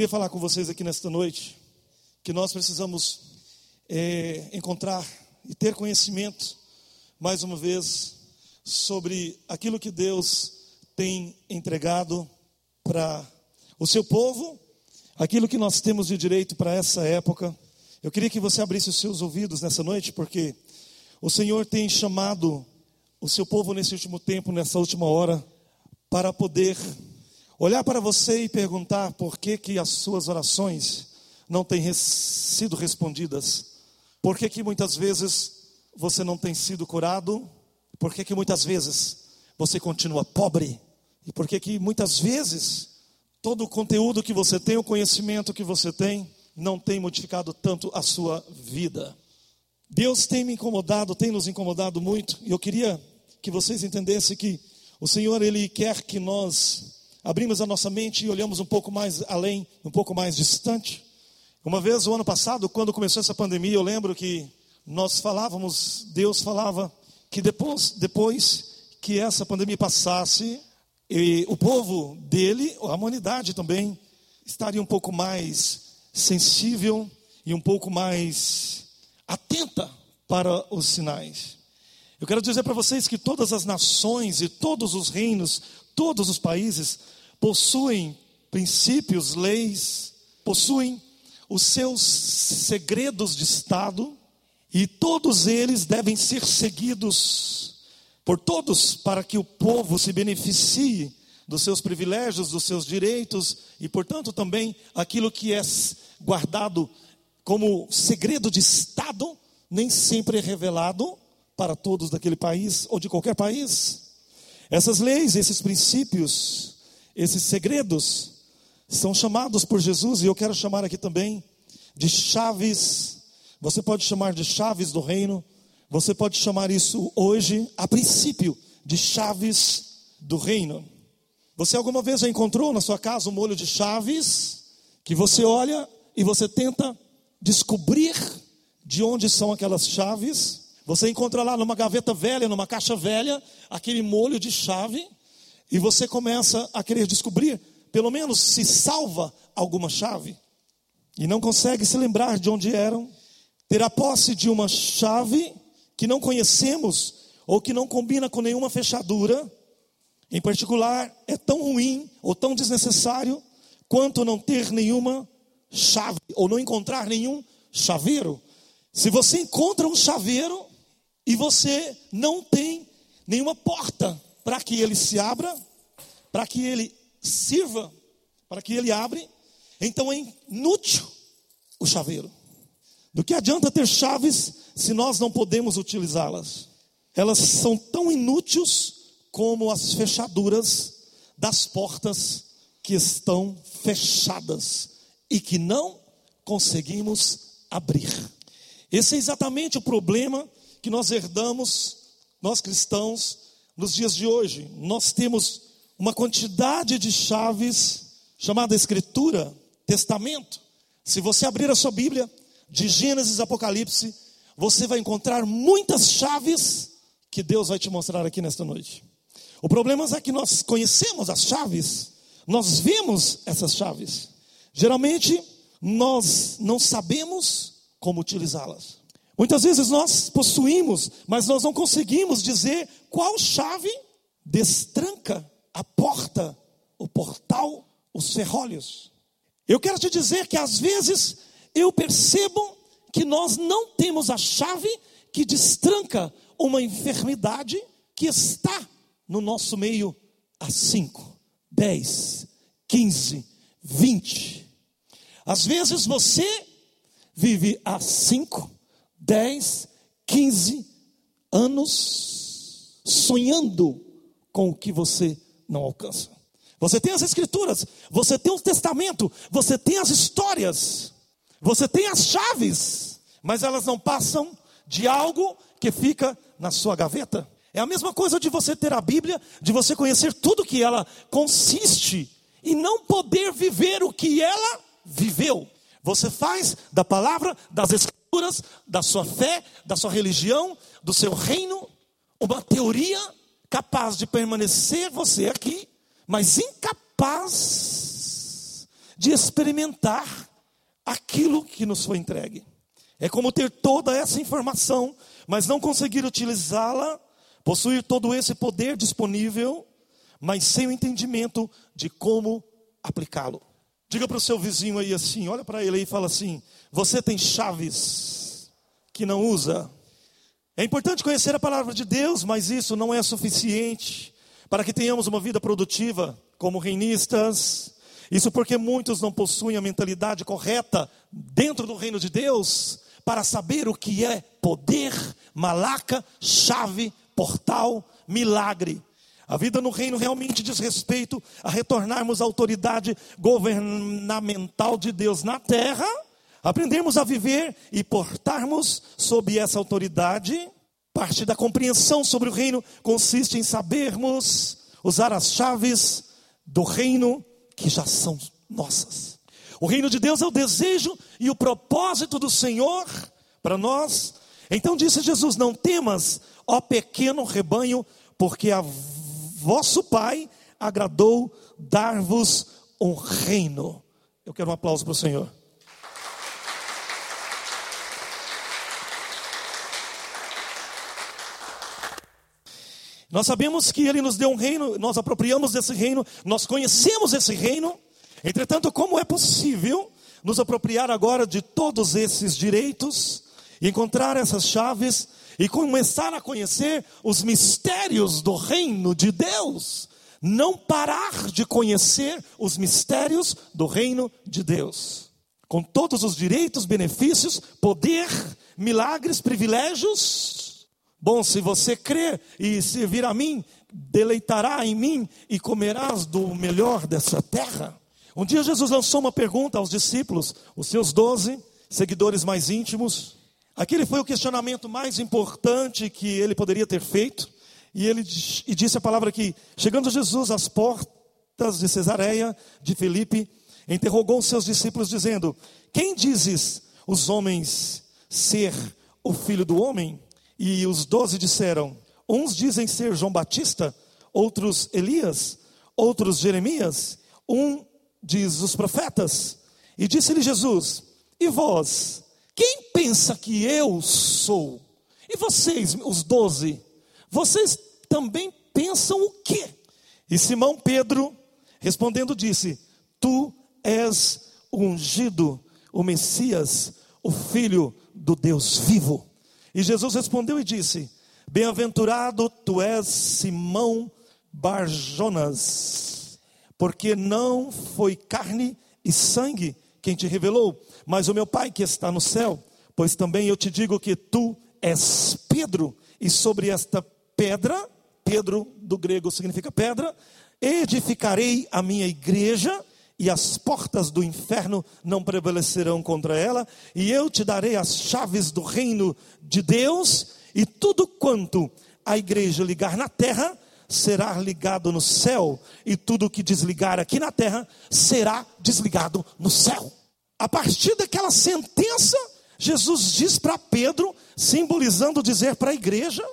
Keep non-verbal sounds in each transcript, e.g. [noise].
Queria falar com vocês aqui nesta noite que nós precisamos é, encontrar e ter conhecimento, mais uma vez, sobre aquilo que Deus tem entregado para o seu povo, aquilo que nós temos de direito para essa época. Eu queria que você abrisse os seus ouvidos nessa noite, porque o Senhor tem chamado o seu povo nesse último tempo, nessa última hora, para poder olhar para você e perguntar por que, que as suas orações não têm res sido respondidas, por que, que muitas vezes você não tem sido curado, por que, que muitas vezes você continua pobre, e por que, que muitas vezes todo o conteúdo que você tem, o conhecimento que você tem, não tem modificado tanto a sua vida. Deus tem me incomodado, tem nos incomodado muito, e eu queria que vocês entendessem que o Senhor, Ele quer que nós abrimos a nossa mente e olhamos um pouco mais além, um pouco mais distante. Uma vez, o ano passado, quando começou essa pandemia, eu lembro que nós falávamos, Deus falava que depois, depois que essa pandemia passasse, e o povo dele, a humanidade também, estaria um pouco mais sensível e um pouco mais atenta para os sinais. Eu quero dizer para vocês que todas as nações e todos os reinos, todos os países possuem princípios, leis, possuem os seus segredos de Estado e todos eles devem ser seguidos por todos para que o povo se beneficie dos seus privilégios, dos seus direitos e, portanto, também aquilo que é guardado como segredo de Estado nem sempre é revelado para todos daquele país ou de qualquer país. Essas leis, esses princípios, esses segredos são chamados por Jesus, e eu quero chamar aqui também de chaves. Você pode chamar de chaves do reino, você pode chamar isso hoje, a princípio, de chaves do reino. Você alguma vez já encontrou na sua casa um molho de chaves que você olha e você tenta descobrir de onde são aquelas chaves? Você encontra lá numa gaveta velha, numa caixa velha, aquele molho de chave, e você começa a querer descobrir, pelo menos se salva alguma chave, e não consegue se lembrar de onde eram, ter a posse de uma chave que não conhecemos ou que não combina com nenhuma fechadura, em particular, é tão ruim ou tão desnecessário quanto não ter nenhuma chave ou não encontrar nenhum chaveiro. Se você encontra um chaveiro, e você não tem nenhuma porta para que ele se abra, para que ele sirva, para que ele abre, então é inútil o chaveiro. Do que adianta ter chaves se nós não podemos utilizá-las? Elas são tão inúteis como as fechaduras das portas que estão fechadas e que não conseguimos abrir. Esse é exatamente o problema que nós herdamos, nós cristãos, nos dias de hoje. Nós temos uma quantidade de chaves chamada Escritura, Testamento. Se você abrir a sua Bíblia, de Gênesis Apocalipse, você vai encontrar muitas chaves que Deus vai te mostrar aqui nesta noite. O problema é que nós conhecemos as chaves, nós vemos essas chaves. Geralmente, nós não sabemos como utilizá-las. Muitas vezes nós possuímos, mas nós não conseguimos dizer qual chave destranca a porta, o portal, os ferrolhos. Eu quero te dizer que às vezes eu percebo que nós não temos a chave que destranca uma enfermidade que está no nosso meio há 5, 10, 15, 20. Às vezes você vive há 5, 10, 15 anos sonhando com o que você não alcança. Você tem as escrituras, você tem o testamento, você tem as histórias, você tem as chaves, mas elas não passam de algo que fica na sua gaveta. É a mesma coisa de você ter a Bíblia, de você conhecer tudo que ela consiste e não poder viver o que ela viveu. Você faz da palavra, das escrituras, da sua fé, da sua religião, do seu reino, uma teoria capaz de permanecer você aqui, mas incapaz de experimentar aquilo que nos foi entregue. É como ter toda essa informação, mas não conseguir utilizá-la, possuir todo esse poder disponível, mas sem o entendimento de como aplicá-lo. Diga para o seu vizinho aí assim, olha para ele aí e fala assim: Você tem chaves que não usa. É importante conhecer a palavra de Deus, mas isso não é suficiente para que tenhamos uma vida produtiva como reinistas. Isso porque muitos não possuem a mentalidade correta dentro do reino de Deus para saber o que é poder, malaca, chave, portal, milagre. A vida no reino realmente diz respeito a retornarmos à autoridade governamental de Deus na terra, aprendermos a viver e portarmos sob essa autoridade. Parte da compreensão sobre o reino consiste em sabermos usar as chaves do reino que já são nossas. O reino de Deus é o desejo e o propósito do Senhor para nós. Então disse Jesus: Não temas, ó pequeno rebanho, porque a vosso Pai agradou dar-vos um reino. Eu quero um aplauso para o Senhor. Nós sabemos que Ele nos deu um reino, nós apropriamos desse reino, nós conhecemos esse reino. Entretanto, como é possível nos apropriar agora de todos esses direitos, encontrar essas chaves e começar a conhecer os mistérios do reino de Deus. Não parar de conhecer os mistérios do reino de Deus. Com todos os direitos, benefícios, poder, milagres, privilégios. Bom, se você crer e servir a mim, deleitará em mim e comerás do melhor dessa terra. Um dia Jesus lançou uma pergunta aos discípulos, os seus doze seguidores mais íntimos. Aquele foi o questionamento mais importante que ele poderia ter feito. E ele e disse a palavra que, chegando Jesus às portas de Cesareia de Filipe, interrogou seus discípulos, dizendo: Quem dizes os homens ser o filho do homem? E os doze disseram: Uns dizem ser João Batista, outros Elias, outros Jeremias, um diz os profetas. E disse-lhe Jesus: E vós? Quem pensa que eu sou? E vocês, os doze, vocês também pensam o quê? E Simão Pedro, respondendo, disse: Tu és o ungido, o Messias, o Filho do Deus vivo. E Jesus respondeu e disse: Bem-aventurado tu és Simão Barjonas, porque não foi carne e sangue quem te revelou, mas o meu Pai que está no céu. Pois também eu te digo que tu és Pedro, e sobre esta pedra, Pedro do grego significa pedra, edificarei a minha igreja, e as portas do inferno não prevalecerão contra ela, e eu te darei as chaves do reino de Deus, e tudo quanto a igreja ligar na terra será ligado no céu, e tudo que desligar aqui na terra será desligado no céu. A partir daquela sentença, Jesus diz para Pedro, simbolizando dizer para a igreja,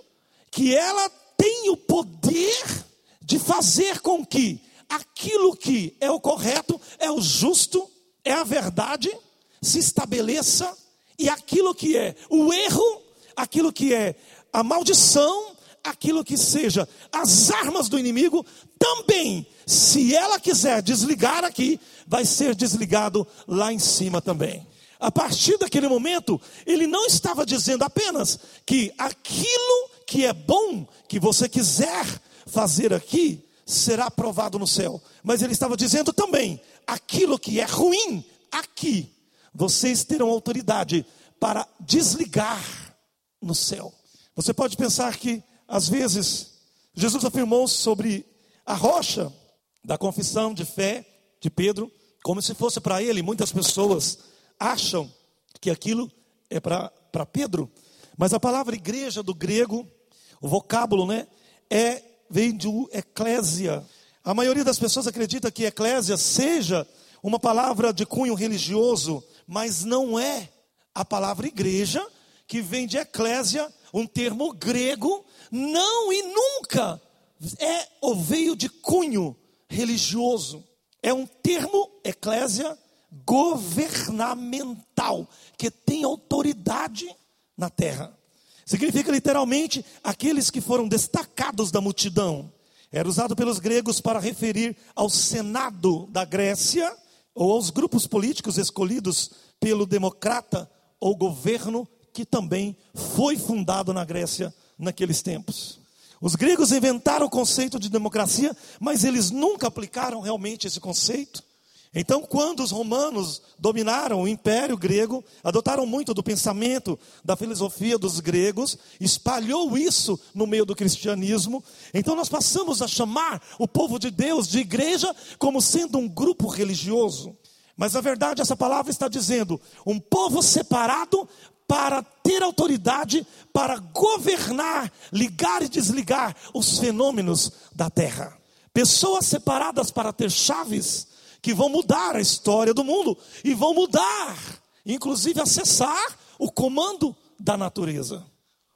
que ela tem o poder de fazer com que aquilo que é o correto, é o justo, é a verdade, se estabeleça, e aquilo que é o erro, aquilo que é a maldição, aquilo que seja as armas do inimigo, também, se ela quiser desligar aqui, vai ser desligado lá em cima também. A partir daquele momento, ele não estava dizendo apenas que aquilo que é bom, que você quiser fazer aqui, será aprovado no céu. Mas ele estava dizendo também: aquilo que é ruim, aqui, vocês terão autoridade para desligar no céu. Você pode pensar que, às vezes, Jesus afirmou sobre a rocha da confissão de fé de Pedro, como se fosse para ele. Muitas pessoas acham que aquilo é para Pedro, mas a palavra igreja do grego, o vocábulo, né, é vem do eclésia. A maioria das pessoas acredita que eclésia seja uma palavra de cunho religioso, mas não é a palavra igreja, que vem de eclésia, um termo grego, não e nunca é ou veio de cunho religioso. É um termo eclésia governamental, que tem autoridade na terra. Significa literalmente aqueles que foram destacados da multidão. Era usado pelos gregos para referir ao Senado da Grécia ou aos grupos políticos escolhidos pelo democrata ou governo que também foi fundado na Grécia naqueles tempos. Os gregos inventaram o conceito de democracia, mas eles nunca aplicaram realmente esse conceito. Então, quando os romanos dominaram o império grego, adotaram muito do pensamento, da filosofia dos gregos, espalhou isso no meio do cristianismo. Então, nós passamos a chamar o povo de Deus de igreja como sendo um grupo religioso. Mas na verdade, essa palavra está dizendo um povo separado para ter autoridade para governar, ligar e desligar os fenômenos da terra. Pessoas separadas para ter chaves que vão mudar a história do mundo e vão mudar, inclusive acessar o comando da natureza.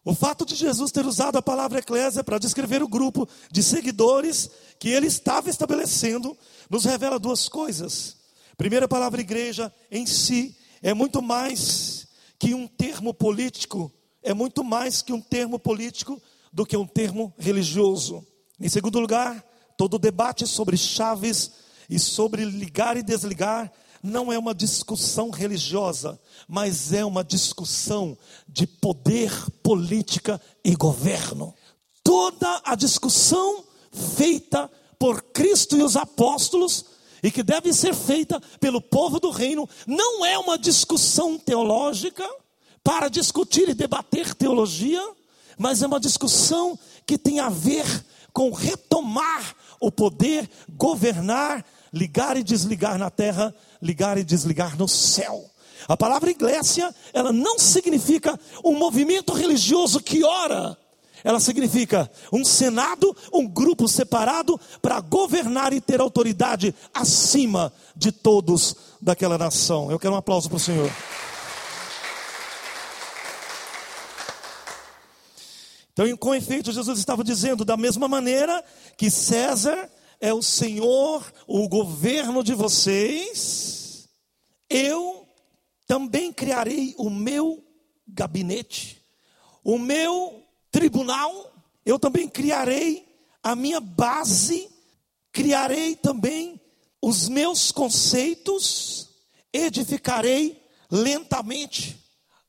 O fato de Jesus ter usado a palavra eclésia para descrever o grupo de seguidores que ele estava estabelecendo nos revela duas coisas. Primeira palavra igreja em si é muito mais que um termo político, é muito mais que um termo político do que um termo religioso. Em segundo lugar, todo debate sobre chaves e sobre ligar e desligar não é uma discussão religiosa, mas é uma discussão de poder, política e governo. Toda a discussão feita por Cristo e os apóstolos e que deve ser feita pelo povo do reino não é uma discussão teológica para discutir e debater teologia, mas é uma discussão que tem a ver com retomar o poder, governar ligar e desligar na terra, ligar e desligar no céu. A palavra igreja, ela não significa um movimento religioso que ora. Ela significa um senado, um grupo separado para governar e ter autoridade acima de todos daquela nação. Eu quero um aplauso para o Senhor. Então, com efeito, Jesus estava dizendo, da mesma maneira que César é o Senhor, o governo de vocês, eu também criarei o meu gabinete, o meu tribunal, eu também criarei a minha base, criarei também os meus conceitos, edificarei lentamente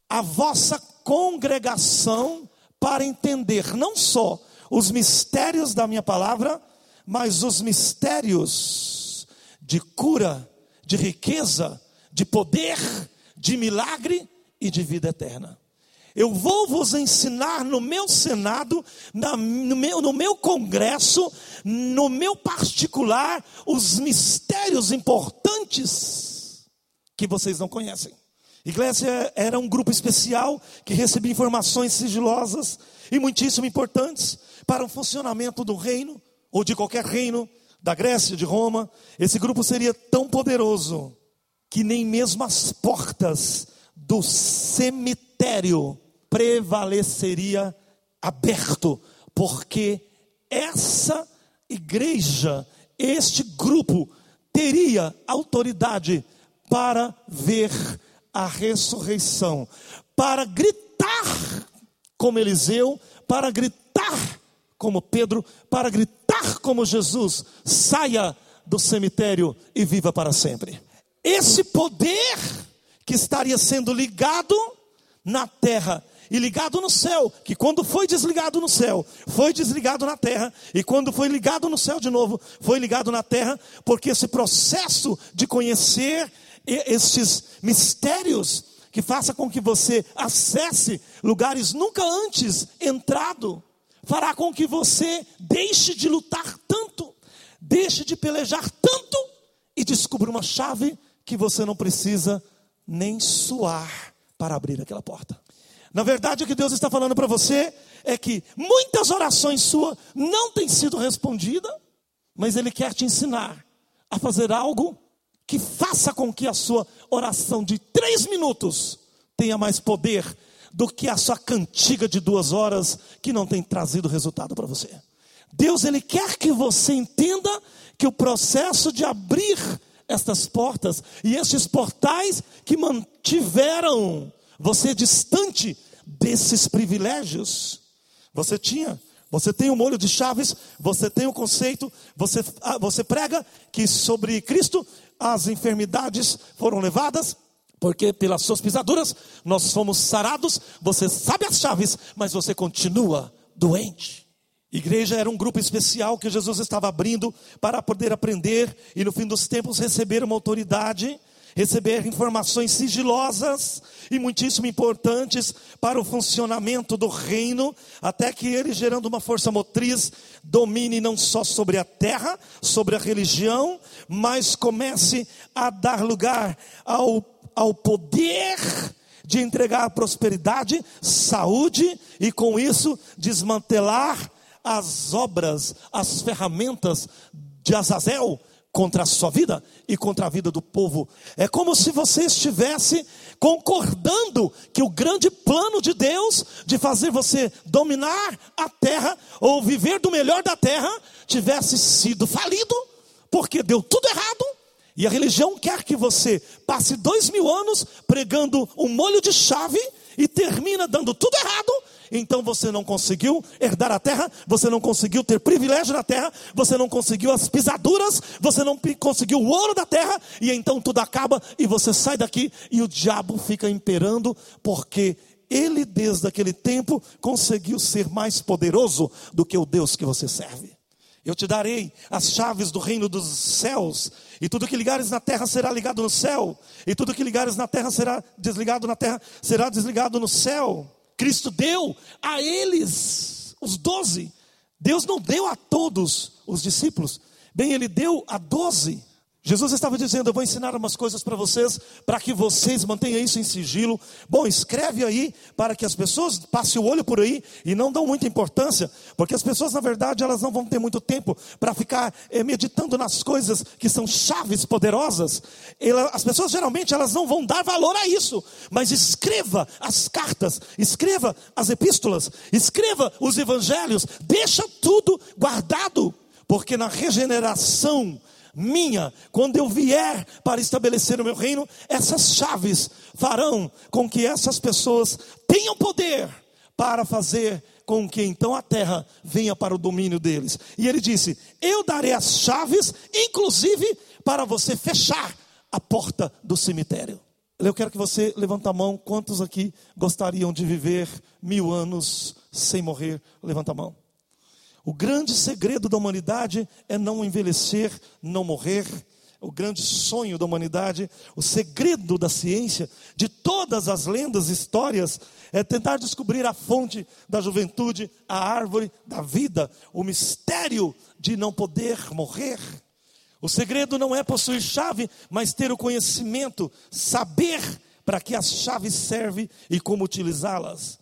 a vossa congregação para entender não só os mistérios da minha palavra, mas os mistérios de cura, de riqueza, de poder, de milagre e de vida eterna. Eu vou vos ensinar no meu Senado, na, no, meu, no meu congresso, no meu particular, os mistérios importantes que vocês não conhecem. Igreja era um grupo especial que recebia informações sigilosas e muitíssimo importantes para o funcionamento do reino ou de qualquer reino da Grécia, de Roma, esse grupo seria tão poderoso que nem mesmo as portas do cemitério prevaleceria aberto, porque essa igreja, este grupo teria autoridade para ver a ressurreição, para gritar como Eliseu, para gritar como Pedro, para gritar como Jesus: saia do cemitério e viva para sempre. Esse poder que estaria sendo ligado na terra e ligado no céu, que quando foi desligado no céu, foi desligado na terra, e quando foi ligado no céu de novo, foi ligado na terra, porque esse processo de conhecer estes mistérios que faça com que você acesse lugares nunca antes entrado, fará com que você deixe de lutar tanto, deixe de pelejar tanto e descubra uma chave que você não precisa nem suar para abrir aquela porta. Na verdade, o que Deus está falando para você é que muitas orações suas não têm sido respondidas, mas Ele quer te ensinar a fazer algo que faça com que a sua oração de três minutos tenha mais poder do que a sua cantiga de duas horas que não tem trazido resultado para você. Deus, Ele quer que você entenda que o processo de abrir estas portas e estes portais que mantiveram você distante desses privilégios. Você tinha, você tem o molho de chaves, você tem o conceito, você, ah, você prega que sobre Cristo as enfermidades foram levadas, porque pelas suas pisaduras nós fomos sarados. Você sabe as chaves, mas você continua doente. Igreja era um grupo especial que Jesus estava abrindo para poder aprender e no fim dos tempos receber uma autoridade receber informações sigilosas e muitíssimo importantes para o funcionamento do reino, até que ele, gerando uma força motriz, domine não só sobre a terra, sobre a religião, mas comece a dar lugar ao, ao poder de entregar prosperidade, saúde e com isso desmantelar as obras, as ferramentas de Azazel contra a sua vida e contra a vida do povo. É como se você estivesse concordando que o grande plano de Deus de fazer você dominar a terra ou viver do melhor da terra tivesse sido falido, porque deu tudo errado. E a religião quer que você passe dois mil anos pregando um molho de chave e termina dando tudo errado então você não conseguiu herdar a terra, você não conseguiu ter privilégio na terra, você não conseguiu as pisaduras, você não conseguiu o ouro da terra, e então tudo acaba e você sai daqui e o diabo fica imperando, porque ele desde aquele tempo conseguiu ser mais poderoso do que o Deus que você serve. Eu te darei as chaves do reino dos céus, e tudo que ligares na terra será ligado no céu, e tudo que ligares na terra será desligado na terra, será desligado no céu. Cristo deu a eles, os doze. Deus não deu a todos os discípulos, bem, Ele deu a doze. Jesus estava dizendo: Eu vou ensinar umas coisas para vocês, para que vocês mantenham isso em sigilo. Bom, escreve aí, para que as pessoas passem o olho por aí e não dão muita importância, porque as pessoas, na verdade, elas não vão ter muito tempo para ficar é, meditando nas coisas que são chaves poderosas. Ela, as pessoas, geralmente, elas não vão dar valor a isso, mas escreva as cartas, escreva as epístolas, escreva os evangelhos, deixa tudo guardado, porque na regeneração, minha, quando eu vier para estabelecer o meu reino, essas chaves farão com que essas pessoas tenham poder para fazer com que então a terra venha para o domínio deles. E ele disse: Eu darei as chaves, inclusive para você fechar a porta do cemitério. Eu quero que você levante a mão. Quantos aqui gostariam de viver mil anos sem morrer? Levanta a mão. O grande segredo da humanidade é não envelhecer, não morrer. O grande sonho da humanidade, o segredo da ciência, de todas as lendas, histórias, é tentar descobrir a fonte da juventude, a árvore da vida, o mistério de não poder morrer. O segredo não é possuir chave, mas ter o conhecimento, saber para que as chaves servem e como utilizá-las.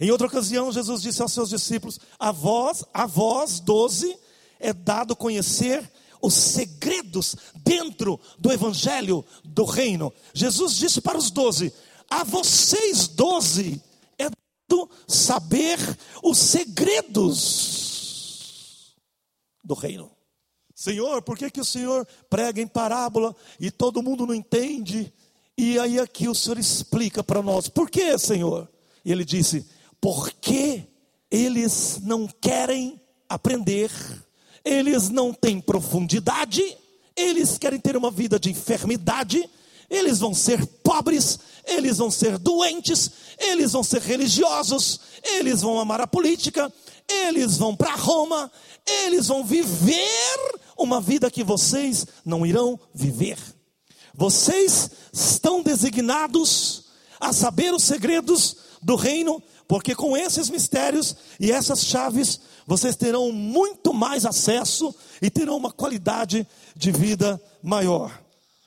Em outra ocasião, Jesus disse aos seus discípulos: A vós, a vós, doze, é dado conhecer os segredos dentro do evangelho do reino. Jesus disse para os doze: A vocês, doze, é dado saber os segredos do reino. Senhor, por que, que o Senhor prega em parábola e todo mundo não entende? E aí aqui o Senhor explica para nós: Por que, Senhor? E ele disse: porque eles não querem aprender, eles não têm profundidade, eles querem ter uma vida de enfermidade, eles vão ser pobres, eles vão ser doentes, eles vão ser religiosos, eles vão amar a política, eles vão para Roma, eles vão viver uma vida que vocês não irão viver. Vocês estão designados a saber os segredos do reino, porque com esses mistérios e essas chaves, vocês terão muito mais acesso e terão uma qualidade de vida maior.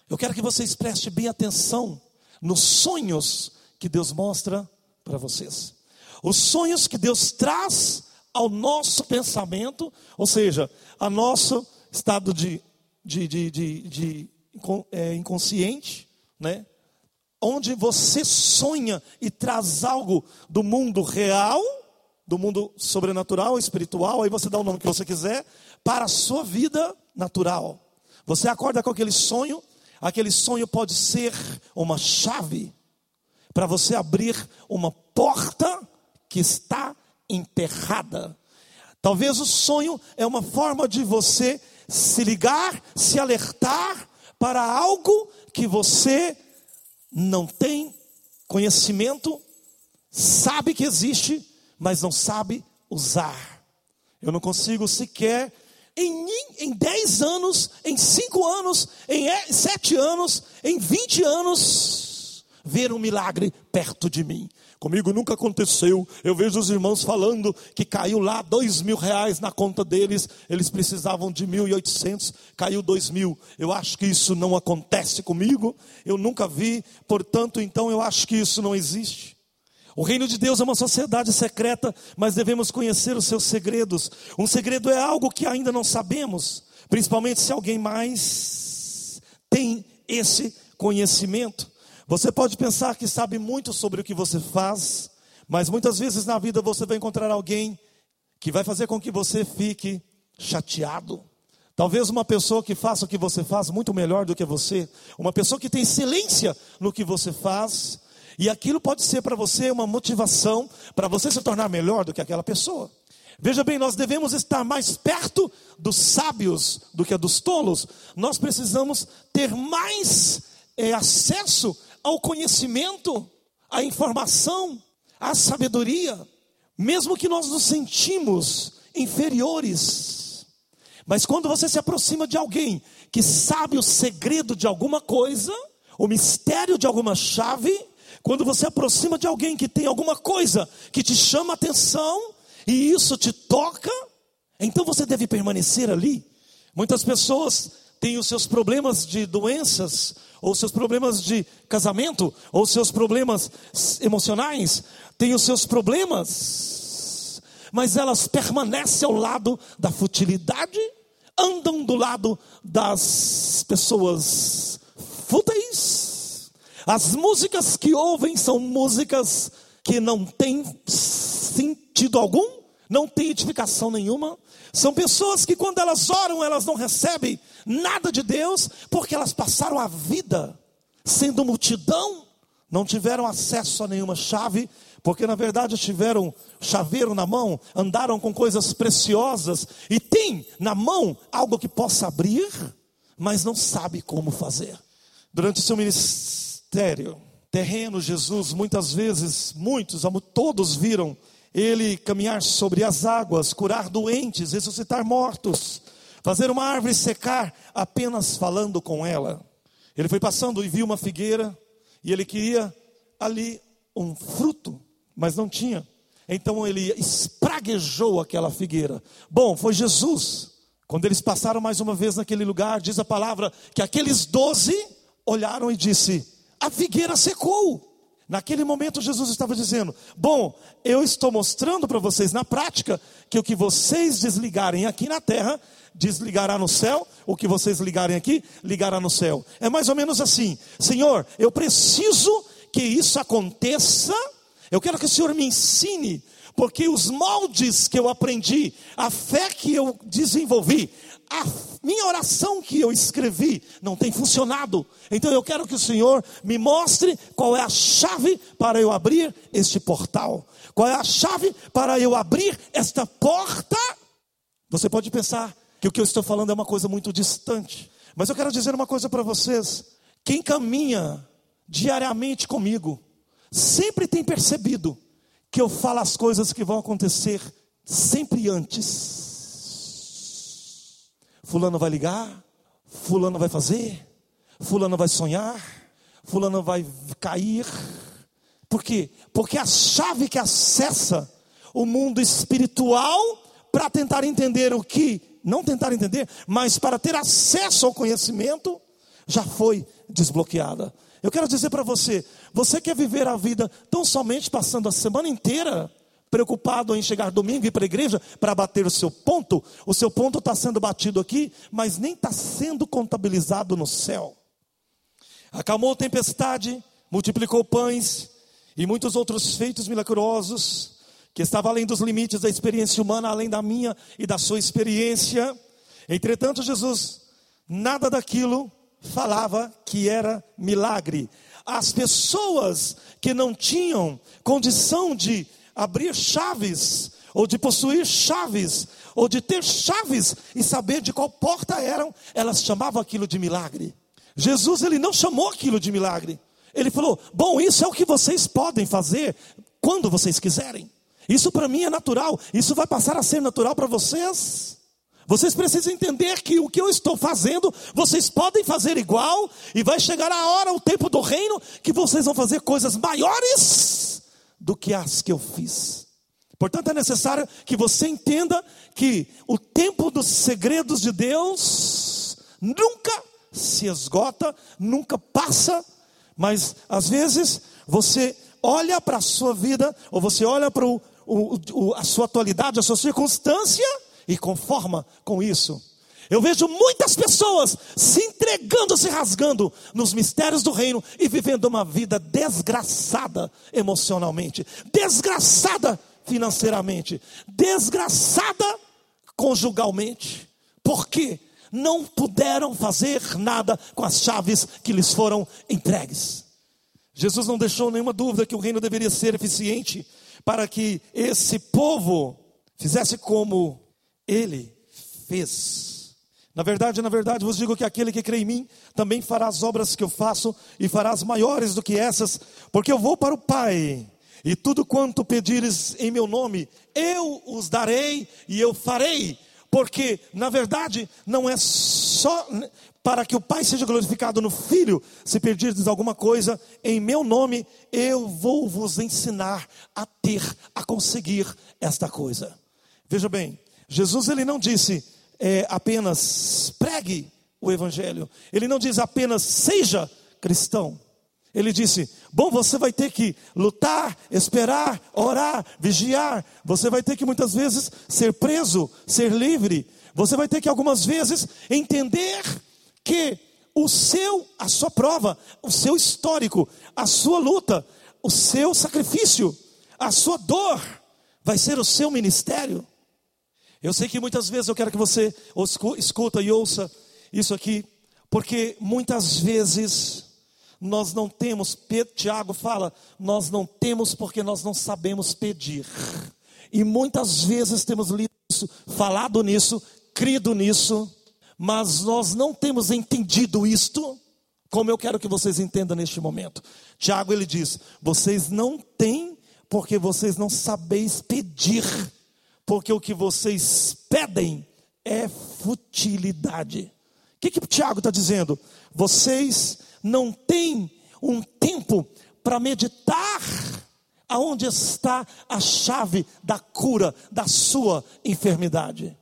Eu quero que vocês prestem bem atenção nos sonhos que Deus mostra para vocês. Os sonhos que Deus traz ao nosso pensamento, ou seja, a nosso estado de, de, de, de, de é, inconsciente, né? Onde você sonha e traz algo do mundo real, do mundo sobrenatural, espiritual, aí você dá o nome que você quiser, para a sua vida natural. Você acorda com aquele sonho, aquele sonho pode ser uma chave para você abrir uma porta que está enterrada. Talvez o sonho é uma forma de você se ligar, se alertar para algo que você não tem conhecimento, sabe que existe, mas não sabe usar. Eu não consigo sequer, em, em 10 anos, em 5 anos, em 7 anos, em 20 anos, ver um milagre perto de mim. Comigo nunca aconteceu. Eu vejo os irmãos falando que caiu lá dois mil reais na conta deles. Eles precisavam de mil e oitocentos, caiu dois mil. Eu acho que isso não acontece comigo. Eu nunca vi. Portanto, então eu acho que isso não existe. O reino de Deus é uma sociedade secreta, mas devemos conhecer os seus segredos. Um segredo é algo que ainda não sabemos, principalmente se alguém mais tem esse conhecimento. Você pode pensar que sabe muito sobre o que você faz, mas muitas vezes na vida você vai encontrar alguém que vai fazer com que você fique chateado. Talvez uma pessoa que faça o que você faz muito melhor do que você, uma pessoa que tem excelência no que você faz, e aquilo pode ser para você uma motivação para você se tornar melhor do que aquela pessoa. Veja bem, nós devemos estar mais perto dos sábios do que dos tolos. Nós precisamos ter mais é, acesso ao conhecimento, à informação, à sabedoria, mesmo que nós nos sentimos inferiores. Mas quando você se aproxima de alguém que sabe o segredo de alguma coisa, o mistério de alguma chave, quando você aproxima de alguém que tem alguma coisa que te chama a atenção e isso te toca, então você deve permanecer ali. Muitas pessoas têm os seus problemas de doenças ou seus problemas de casamento, ou seus problemas emocionais, têm os seus problemas, mas elas permanecem ao lado da futilidade, andam do lado das pessoas fúteis. As músicas que ouvem são músicas que não têm sentido algum, não têm edificação nenhuma. São pessoas que quando elas oram, elas não recebem nada de Deus, porque elas passaram a vida sendo multidão, não tiveram acesso a nenhuma chave, porque na verdade tiveram chaveiro na mão, andaram com coisas preciosas e tem na mão algo que possa abrir, mas não sabe como fazer. Durante seu ministério terreno, Jesus muitas vezes, muitos, todos viram ele caminhar sobre as águas, curar doentes, ressuscitar mortos, fazer uma árvore secar apenas falando com ela. Ele foi passando e viu uma figueira e ele queria ali um fruto, mas não tinha. Então ele espraguejou aquela figueira. Bom, foi Jesus. Quando eles passaram mais uma vez naquele lugar, diz a palavra que aqueles doze olharam e disse: a figueira secou. Naquele momento, Jesus estava dizendo: Bom, eu estou mostrando para vocês na prática que o que vocês desligarem aqui na terra, desligará no céu, o que vocês ligarem aqui, ligará no céu. É mais ou menos assim: Senhor, eu preciso que isso aconteça, eu quero que o Senhor me ensine, porque os moldes que eu aprendi, a fé que eu desenvolvi, a minha oração que eu escrevi não tem funcionado. Então eu quero que o Senhor me mostre qual é a chave para eu abrir este portal. Qual é a chave para eu abrir esta porta Você pode pensar que o que eu estou falando é uma coisa muito distante, mas eu quero dizer uma coisa para vocês: quem caminha diariamente comigo sempre tem percebido que eu falo as coisas que vão acontecer sempre antes. Fulano vai ligar, Fulano vai fazer, Fulano vai sonhar, Fulano vai cair. Por quê? Porque a chave que acessa o mundo espiritual para tentar entender o que, não tentar entender, mas para ter acesso ao conhecimento, já foi desbloqueada. Eu quero dizer para você: você quer viver a vida tão somente passando a semana inteira preocupado em chegar domingo e ir para a igreja para bater o seu ponto, o seu ponto está sendo batido aqui, mas nem está sendo contabilizado no céu. Acalmou a tempestade, multiplicou pães e muitos outros feitos milagrosos, que estavam além dos limites da experiência humana, além da minha e da sua experiência. Entretanto, Jesus, nada daquilo falava que era milagre. As pessoas que não tinham condição de abrir chaves, ou de possuir chaves, ou de ter chaves e saber de qual porta eram, elas chamavam aquilo de milagre. Jesus ele não chamou aquilo de milagre. Ele falou: "Bom, isso é o que vocês podem fazer quando vocês quiserem. Isso para mim é natural, isso vai passar a ser natural para vocês." Vocês precisam entender que o que eu estou fazendo, vocês podem fazer igual, e vai chegar a hora, o tempo do reino, que vocês vão fazer coisas maiores do que as que eu fiz. Portanto, é necessário que você entenda que o tempo dos segredos de Deus nunca se esgota, nunca passa, mas às vezes você olha para a sua vida, ou você olha para o, o, a sua atualidade, a sua circunstância, e conforma com isso. Eu vejo muitas pessoas se entregando, se rasgando nos mistérios do reino e vivendo uma vida desgraçada emocionalmente, desgraçada financeiramente, desgraçada conjugalmente. Por quê? Não puderam fazer nada com as chaves que lhes foram entregues. Jesus não deixou nenhuma dúvida que o reino deveria ser eficiente para que esse povo fizesse como ele fez. Na verdade, na verdade, vos digo que aquele que crê em mim também fará as obras que eu faço e fará as maiores do que essas, porque eu vou para o Pai. E tudo quanto pedires em meu nome, eu os darei e eu farei. Porque, na verdade, não é só para que o Pai seja glorificado no Filho, se pedirdes alguma coisa em meu nome, eu vou vos ensinar a ter, a conseguir esta coisa. Veja bem, Jesus ele não disse, é, apenas pregue o Evangelho. Ele não diz apenas seja cristão. Ele disse: Bom, você vai ter que lutar, esperar, orar, vigiar. Você vai ter que muitas vezes ser preso, ser livre. Você vai ter que algumas vezes entender que o seu, a sua prova, o seu histórico, a sua luta, o seu sacrifício, a sua dor, vai ser o seu ministério. Eu sei que muitas vezes eu quero que você escuta e ouça isso aqui, porque muitas vezes nós não temos, Tiago fala, nós não temos porque nós não sabemos pedir. E muitas vezes temos lido isso, falado nisso, crido nisso, mas nós não temos entendido isto, como eu quero que vocês entendam neste momento. Tiago ele diz: vocês não têm porque vocês não sabeis pedir porque o que vocês pedem é futilidade. O que, que o Tiago está dizendo? Vocês não têm um tempo para meditar aonde está a chave da cura da sua enfermidade.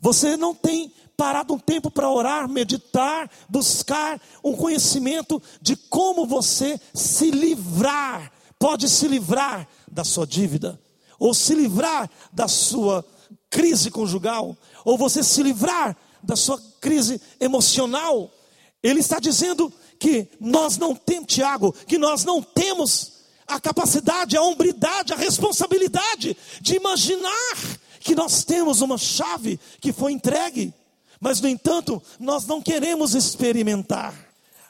Você não tem parado um tempo para orar, meditar, buscar um conhecimento de como você se livrar, pode se livrar da sua dívida ou se livrar da sua crise conjugal, ou você se livrar da sua crise emocional. Ele está dizendo que nós não temos, Tiago, que nós não temos a capacidade, a hombridade, a responsabilidade de imaginar que nós temos uma chave que foi entregue, mas no entanto, nós não queremos experimentar.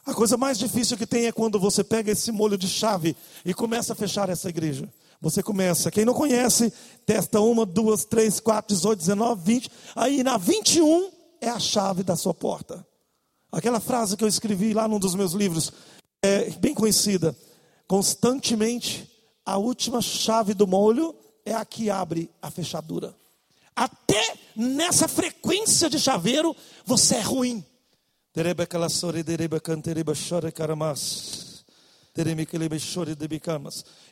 A coisa mais difícil que tem é quando você pega esse molho de chave e começa a fechar essa igreja. Você começa. Quem não conhece, testa uma, duas, três, quatro, dezoito, dezenove, vinte. Aí na 21 é a chave da sua porta. Aquela frase que eu escrevi lá num dos meus livros, é bem conhecida. Constantemente, a última chave do molho é a que abre a fechadura. Até nessa frequência de chaveiro, você é ruim.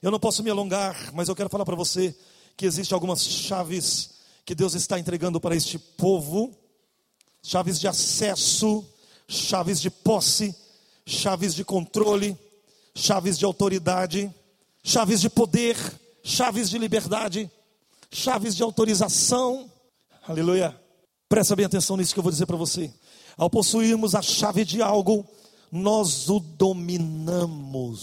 Eu não posso me alongar, mas eu quero falar para você que existem algumas chaves que Deus está entregando para este povo, chaves de acesso, chaves de posse, chaves de controle, chaves de autoridade, chaves de poder, chaves de liberdade, chaves de autorização. Aleluia. Presta bem atenção nisso que eu vou dizer para você. Ao possuirmos a chave de algo, nós o dominamos.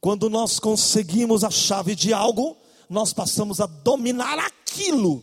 Quando nós conseguimos a chave de algo, nós passamos a dominar aquilo.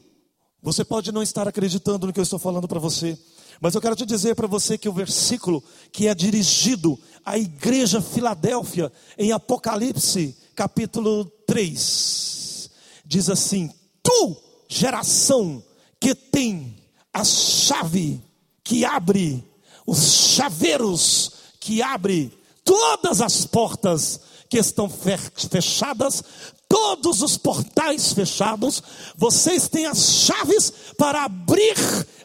Você pode não estar acreditando no que eu estou falando para você, mas eu quero te dizer para você que o versículo que é dirigido à igreja Filadélfia, em Apocalipse, capítulo 3, diz assim: Tu, geração que tem a chave que abre os chaveiros que abre todas as portas que estão fechadas, todos os portais fechados, vocês têm as chaves para abrir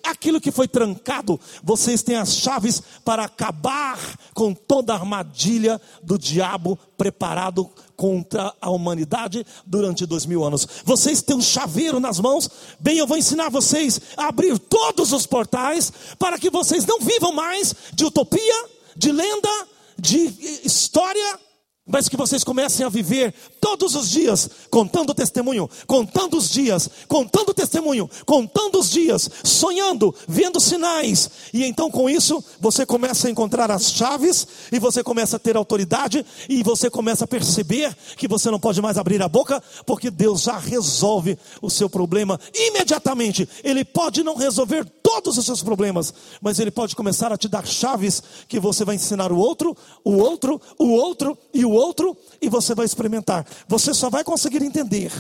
aquilo que foi trancado, vocês têm as chaves para acabar com toda a armadilha do diabo preparado contra a humanidade durante dois mil anos. Vocês têm um chaveiro nas mãos, bem, eu vou ensinar vocês a abrir todos os portais para que vocês não vivam mais de utopia, de lenda, de história mas que vocês comecem a viver todos os dias, contando testemunho, contando os dias, contando testemunho, contando os dias, sonhando, vendo sinais, e então com isso você começa a encontrar as chaves, e você começa a ter autoridade, e você começa a perceber que você não pode mais abrir a boca, porque Deus já resolve o seu problema imediatamente. Ele pode não resolver todos os seus problemas, mas Ele pode começar a te dar chaves que você vai ensinar o outro, o outro, o outro e o outro, e você vai experimentar. Você só vai conseguir entender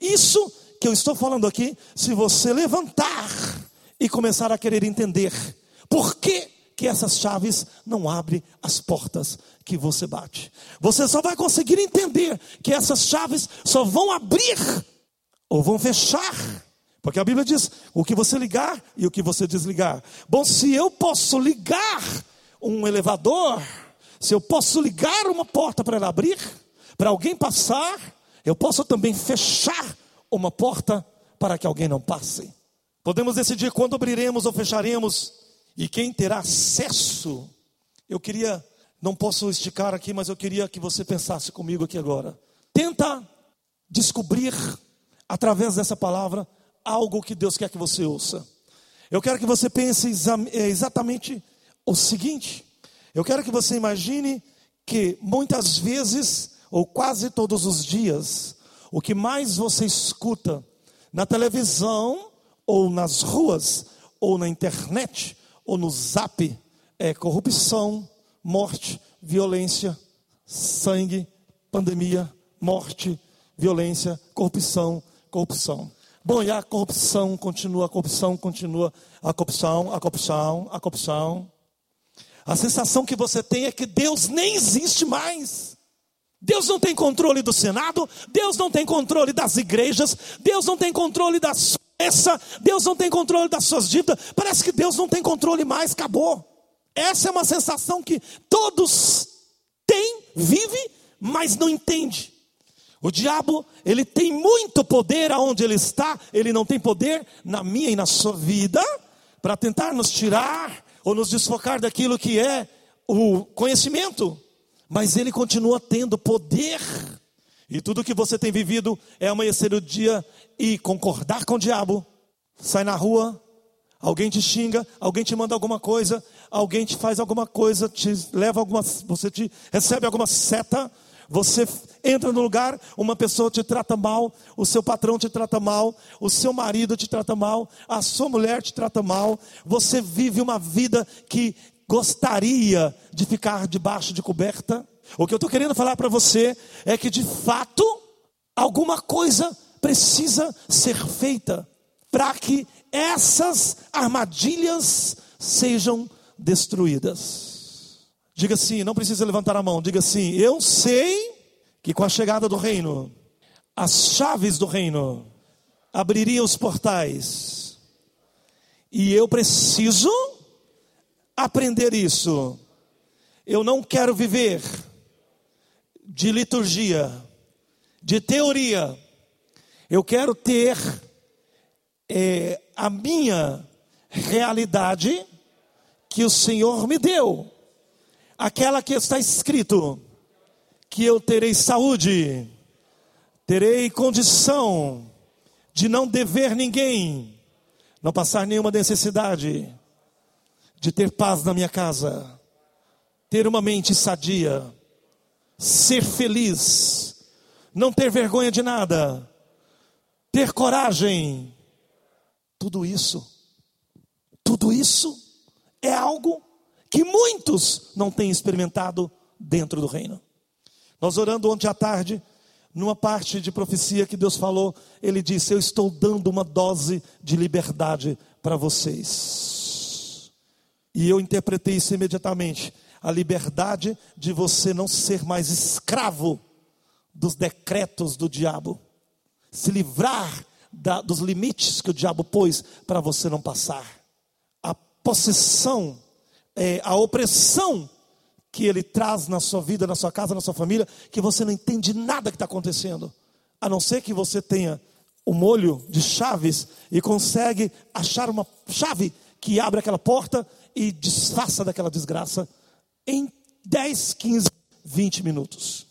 isso que eu estou falando aqui se você levantar e começar a querer entender por que que essas chaves não abrem as portas que você bate. Você só vai conseguir entender que essas chaves só vão abrir ou vão fechar. Porque a Bíblia diz: o que você ligar e o que você desligar. Bom, se eu posso ligar um elevador, se eu posso ligar uma porta para ela abrir, para alguém passar, eu posso também fechar uma porta para que alguém não passe. Podemos decidir quando abriremos ou fecharemos e quem terá acesso. Eu queria, não posso esticar aqui, mas eu queria que você pensasse comigo aqui agora. Tenta descobrir através dessa palavra algo que Deus quer que você ouça. Eu quero que você pense é, exatamente o seguinte: eu quero que você imagine que muitas vezes, ou quase todos os dias, o que mais você escuta na televisão, ou nas ruas, ou na internet, ou no zap, é corrupção, morte, violência, sangue, pandemia, morte, violência, corrupção, corrupção. Bom, e a corrupção continua, a corrupção continua, a corrupção, a corrupção, a corrupção. A sensação que você tem é que Deus nem existe mais. Deus não tem controle do Senado, Deus não tem controle das igrejas, Deus não tem controle da sua essa, Deus não tem controle das suas dívidas. Parece que Deus não tem controle mais, acabou. Essa é uma sensação que todos têm, vive, mas não entende. O diabo, ele tem muito poder aonde ele está, ele não tem poder na minha e na sua vida para tentar nos tirar ou nos desfocar daquilo que é o conhecimento, mas ele continua tendo poder. E tudo que você tem vivido é amanhecer o dia e concordar com o diabo. Sai na rua, alguém te xinga, alguém te manda alguma coisa, alguém te faz alguma coisa, te leva alguma, você te recebe alguma seta, você entra no lugar, uma pessoa te trata mal, o seu patrão te trata mal, o seu marido te trata mal, a sua mulher te trata mal, você vive uma vida que gostaria de ficar debaixo de coberta. O que eu estou querendo falar para você é que de fato Alguma coisa precisa ser feita para que essas armadilhas sejam destruídas. Diga assim, não precisa levantar a mão, diga assim: eu sei que com a chegada do reino, as chaves do reino abririam os portais, e eu preciso aprender isso. Eu não quero viver de liturgia, de teoria, eu quero ter é, a minha realidade que o Senhor me deu, aquela que está escrito, que eu terei saúde, terei condição de não dever ninguém, não passar nenhuma necessidade, de ter paz na minha casa, ter uma mente sadia, ser feliz, não ter vergonha de nada, ter coragem, tudo isso, tudo isso é algo que muitos não têm experimentado dentro do reino. Nós orando ontem à tarde, numa parte de profecia que Deus falou, Ele disse: Eu estou dando uma dose de liberdade para vocês. E eu interpretei isso imediatamente. A liberdade de você não ser mais escravo dos decretos do diabo, se livrar da, dos limites que o diabo pôs para você não passar. A possessão, é, a opressão que ele traz na sua vida, na sua casa, na sua família, que você não entende nada que está acontecendo, a não ser que você tenha o um molho de chaves e consegue achar uma chave que abre aquela porta e desfaça daquela desgraça em 10, 15, 20 minutos.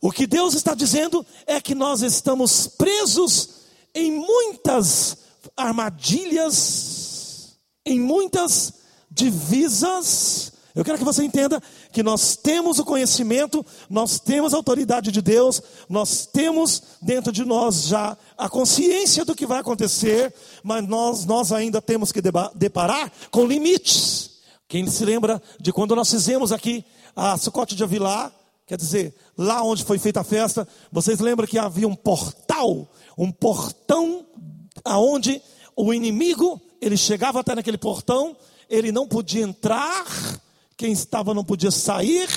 O que Deus está dizendo é que nós estamos presos em muitas armadilhas, em muitas divisas. Eu quero que você entenda que nós temos o conhecimento, nós temos a autoridade de Deus, nós temos dentro de nós já a consciência do que vai acontecer, mas nós, nós ainda temos que deparar com limites. Quem se lembra de quando nós fizemos aqui a Sucote de Avilá, quer dizer, lá onde foi feita a festa, vocês lembram que havia um portal um portão aonde o inimigo, ele chegava até naquele portão, ele não podia entrar, quem estava não podia sair,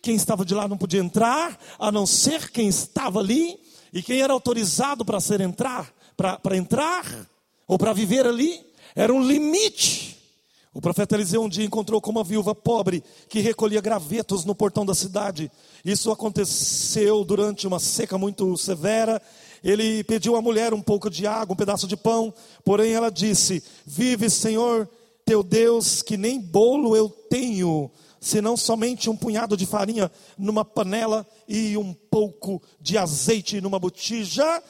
quem estava de lá não podia entrar, a não ser quem estava ali, e quem era autorizado para ser entrar, para entrar, ou para viver ali, era um limite. O profeta Eliseu um dia encontrou com uma viúva pobre que recolhia gravetos no portão da cidade. Isso aconteceu durante uma seca muito severa ele pediu à mulher um pouco de água, um pedaço de pão, porém ela disse: Vive, Senhor, teu Deus, que nem bolo eu tenho, senão somente um punhado de farinha numa panela e um pouco de azeite numa botija.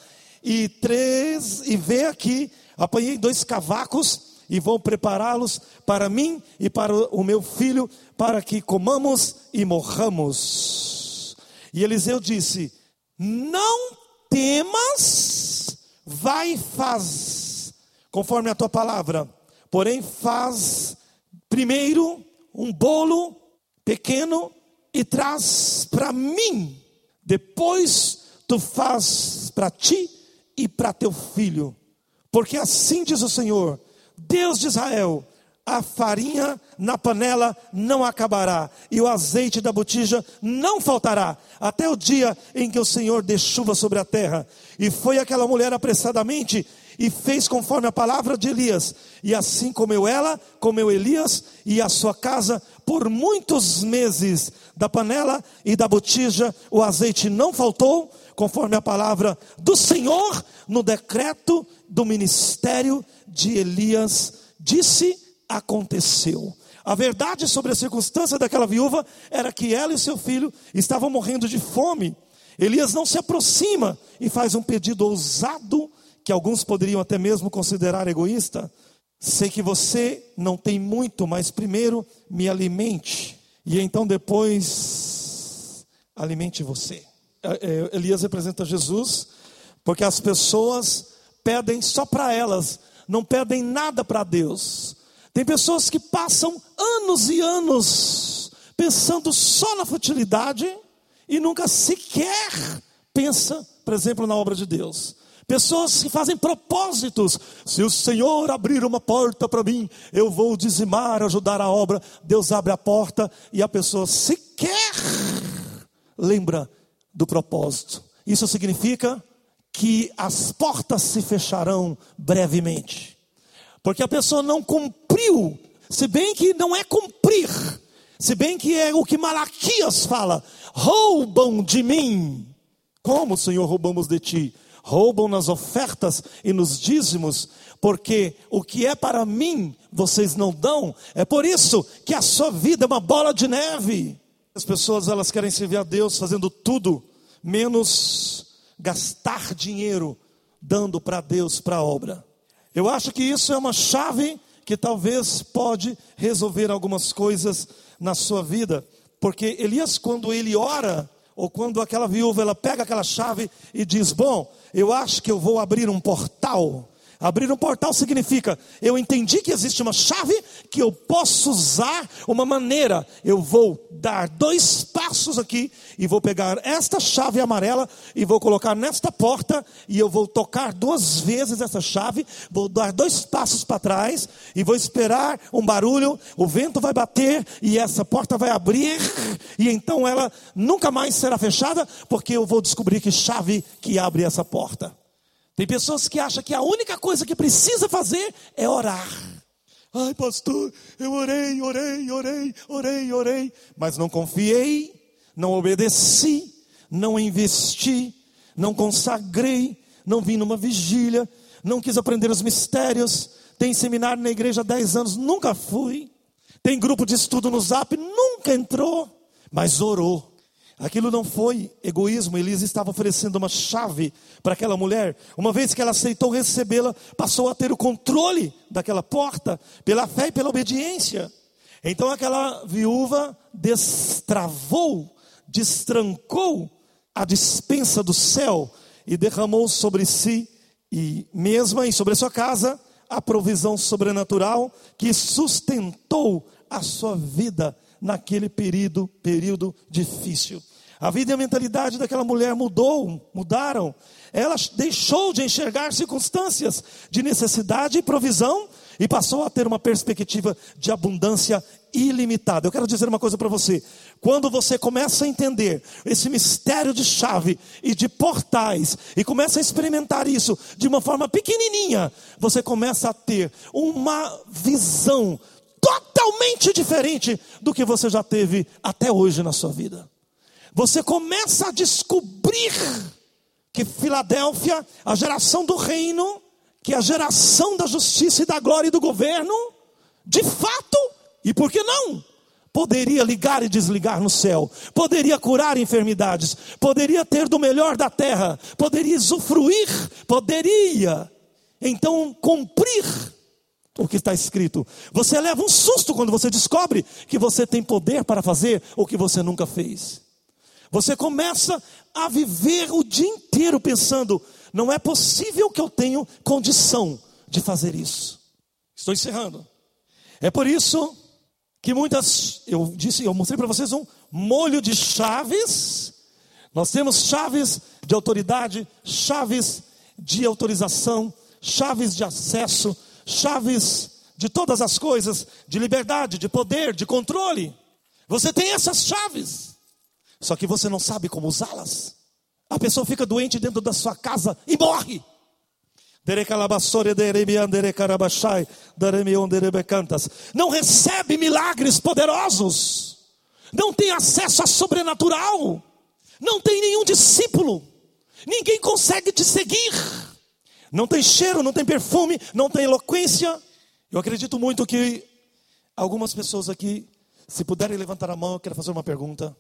E três, e vê aqui, apanhei dois cavacos e vou prepará-los para mim e para o meu filho, para que comamos e morramos. E Eliseu disse: Não temas, vai e faz, conforme a tua palavra. Porém, faz primeiro um bolo pequeno e traz para mim. Depois tu faz para ti e para teu filho. Porque assim diz o Senhor, Deus de Israel: a farinha na panela não acabará, e o azeite da botija não faltará, até o dia em que o Senhor dê chuva sobre a terra. E foi aquela mulher apressadamente e fez conforme a palavra de Elias, e assim comeu ela, comeu Elias e a sua casa por muitos meses. Da panela e da botija o azeite não faltou, conforme a palavra do Senhor no decreto do ministério de Elias. Disse aconteceu. A verdade sobre a circunstância daquela viúva era que ela e seu filho estavam morrendo de fome. Elias não se aproxima e faz um pedido ousado, que alguns poderiam até mesmo considerar egoísta. Sei que você não tem muito, mas primeiro me alimente, e então depois alimente você. É, é, Elias representa Jesus, porque as pessoas pedem só para elas, não pedem nada para Deus. Tem pessoas que passam anos e anos pensando só na futilidade e nunca sequer pensa por exemplo, na obra de Deus. Pessoas que fazem propósitos. Se o Senhor abrir uma porta para mim, eu vou dizimar, ajudar a obra. Deus abre a porta e a pessoa sequer lembra do propósito. Isso significa que as portas se fecharão brevemente. Porque a pessoa não cumpriu, se bem que não é cumprir, se bem que é o que Malaquias fala: roubam de mim. Como, Senhor, roubamos de ti? Roubam nas ofertas e nos dízimos, porque o que é para mim vocês não dão. É por isso que a sua vida é uma bola de neve. As pessoas elas querem servir a Deus fazendo tudo menos gastar dinheiro dando para Deus para a obra. Eu acho que isso é uma chave que talvez pode resolver algumas coisas na sua vida, porque Elias quando ele ora, ou quando aquela viúva ela pega aquela chave e diz: "Bom, eu acho que eu vou abrir um portal Abrir um portal significa, eu entendi que existe uma chave que eu posso usar uma maneira. Eu vou dar dois passos aqui e vou pegar esta chave amarela e vou colocar nesta porta e eu vou tocar duas vezes essa chave, vou dar dois passos para trás e vou esperar um barulho, o vento vai bater e essa porta vai abrir e então ela nunca mais será fechada porque eu vou descobrir que chave que abre essa porta. Tem pessoas que acham que a única coisa que precisa fazer é orar. Ai, pastor, eu orei, orei, orei, orei, orei, mas não confiei, não obedeci, não investi, não consagrei, não vim numa vigília, não quis aprender os mistérios. Tem seminário na igreja há 10 anos, nunca fui. Tem grupo de estudo no zap, nunca entrou, mas orou. Aquilo não foi egoísmo, Elisa estava oferecendo uma chave para aquela mulher. Uma vez que ela aceitou recebê-la, passou a ter o controle daquela porta, pela fé e pela obediência. Então aquela viúva destravou, destrancou a dispensa do céu e derramou sobre si e mesma e sobre a sua casa a provisão sobrenatural que sustentou a sua vida naquele período, período difícil. A vida e a mentalidade daquela mulher mudou, mudaram. Ela deixou de enxergar circunstâncias de necessidade e provisão e passou a ter uma perspectiva de abundância ilimitada. Eu quero dizer uma coisa para você. Quando você começa a entender esse mistério de chave e de portais e começa a experimentar isso de uma forma pequenininha, você começa a ter uma visão totalmente diferente do que você já teve até hoje na sua vida. Você começa a descobrir que Filadélfia, a geração do reino, que é a geração da justiça e da glória e do governo, de fato, e por que não? Poderia ligar e desligar no céu, poderia curar enfermidades, poderia ter do melhor da terra, poderia usufruir, poderia então cumprir o que está escrito. Você leva um susto quando você descobre que você tem poder para fazer o que você nunca fez. Você começa a viver o dia inteiro pensando: não é possível que eu tenha condição de fazer isso. Estou encerrando. É por isso que muitas, eu disse, eu mostrei para vocês um molho de chaves. Nós temos chaves de autoridade, chaves de autorização, chaves de acesso, chaves de todas as coisas, de liberdade, de poder, de controle. Você tem essas chaves, só que você não sabe como usá-las. A pessoa fica doente dentro da sua casa e morre. Não recebe milagres poderosos, não tem acesso a sobrenatural, não tem nenhum discípulo, ninguém consegue te seguir. Não tem cheiro, não tem perfume, não tem eloquência. Eu acredito muito que algumas pessoas aqui, se puderem levantar a mão, eu quero fazer uma pergunta.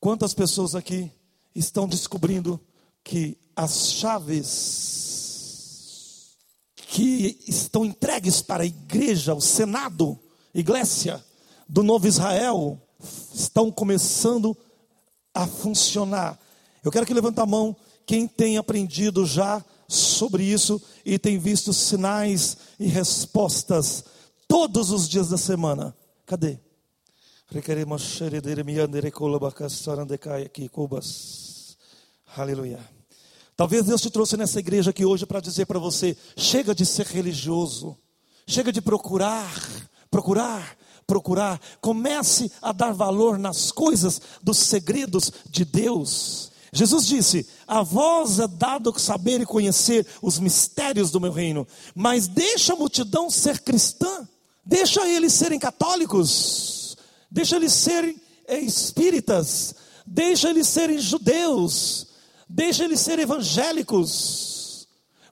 Quantas pessoas aqui estão descobrindo que as chaves que estão entregues para a igreja, o Senado, igreja do Novo Israel, estão começando a funcionar? Eu quero que levante a mão quem tem aprendido já sobre isso e tem visto sinais e respostas todos os dias da semana. Cadê? Aleluia. Talvez Deus te trouxe nessa igreja aqui hoje para dizer para você: chega de ser religioso, chega de procurar, procurar, procurar. Comece a dar valor nas coisas dos segredos de Deus. Jesus disse: A vós é dado saber e conhecer os mistérios do meu reino, mas deixa a multidão ser cristã, deixa eles serem católicos, deixa eles serem espíritas, deixa eles serem judeus, deixa eles serem evangélicos.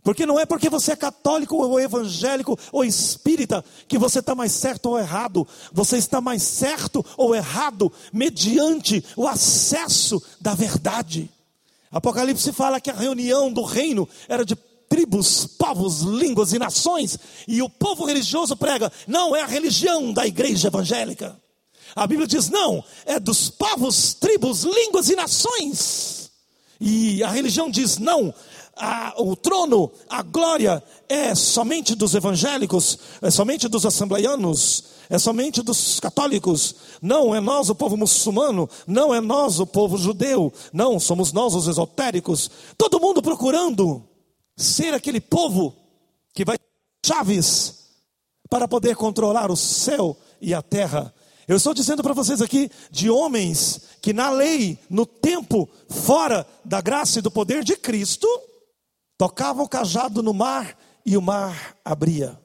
Porque não é porque você é católico ou evangélico ou espírita que você está mais certo ou errado. Você está mais certo ou errado mediante o acesso da verdade. Apocalipse fala que a reunião do reino era de tribos, povos, línguas e nações, e o povo religioso prega: não é a religião da igreja evangélica. A Bíblia diz: não, é dos povos, tribos, línguas e nações. E a religião diz: não, a, o trono, a glória é somente dos evangélicos, é somente dos assembleianos, é somente dos católicos. Não é nós o povo muçulmano, não é nós o povo judeu, não, somos nós os esotéricos. Todo mundo procurando ser aquele povo que vai chaves para poder controlar o céu e a terra. Eu estou dizendo para vocês aqui de homens que na lei, no tempo, fora da graça e do poder de Cristo, tocavam o cajado no mar e o mar abria.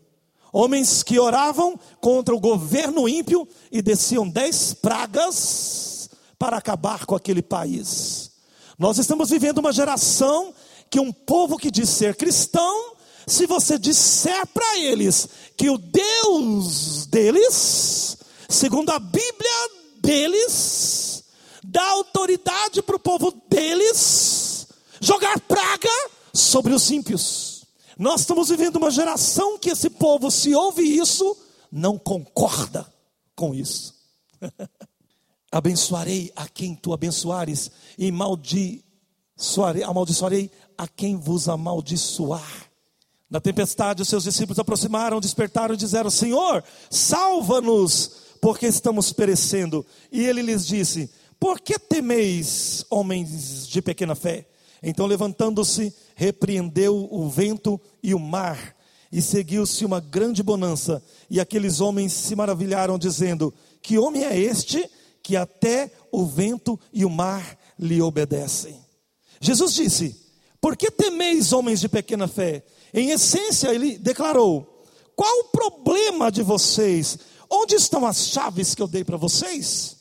Homens que oravam contra o governo ímpio e desciam dez pragas para acabar com aquele país. Nós estamos vivendo uma geração que um povo que diz ser cristão, se você disser para eles que o Deus deles, segundo a Bíblia deles, dá autoridade para o povo deles jogar praga sobre os ímpios. Nós estamos vivendo uma geração que esse povo, se ouve isso, não concorda com isso. [laughs] Abençoarei a quem tu abençoares, e maldiçoarei, amaldiçoarei a quem vos amaldiçoar. Na tempestade, os seus discípulos aproximaram, despertaram e disseram: Senhor, salva-nos, porque estamos perecendo. E ele lhes disse: Por que temeis, homens de pequena fé? Então, levantando-se, repreendeu o vento e o mar, e seguiu-se uma grande bonança. E aqueles homens se maravilharam, dizendo: Que homem é este que até o vento e o mar lhe obedecem? Jesus disse: Por que temeis, homens de pequena fé? Em essência, ele declarou: Qual o problema de vocês? Onde estão as chaves que eu dei para vocês?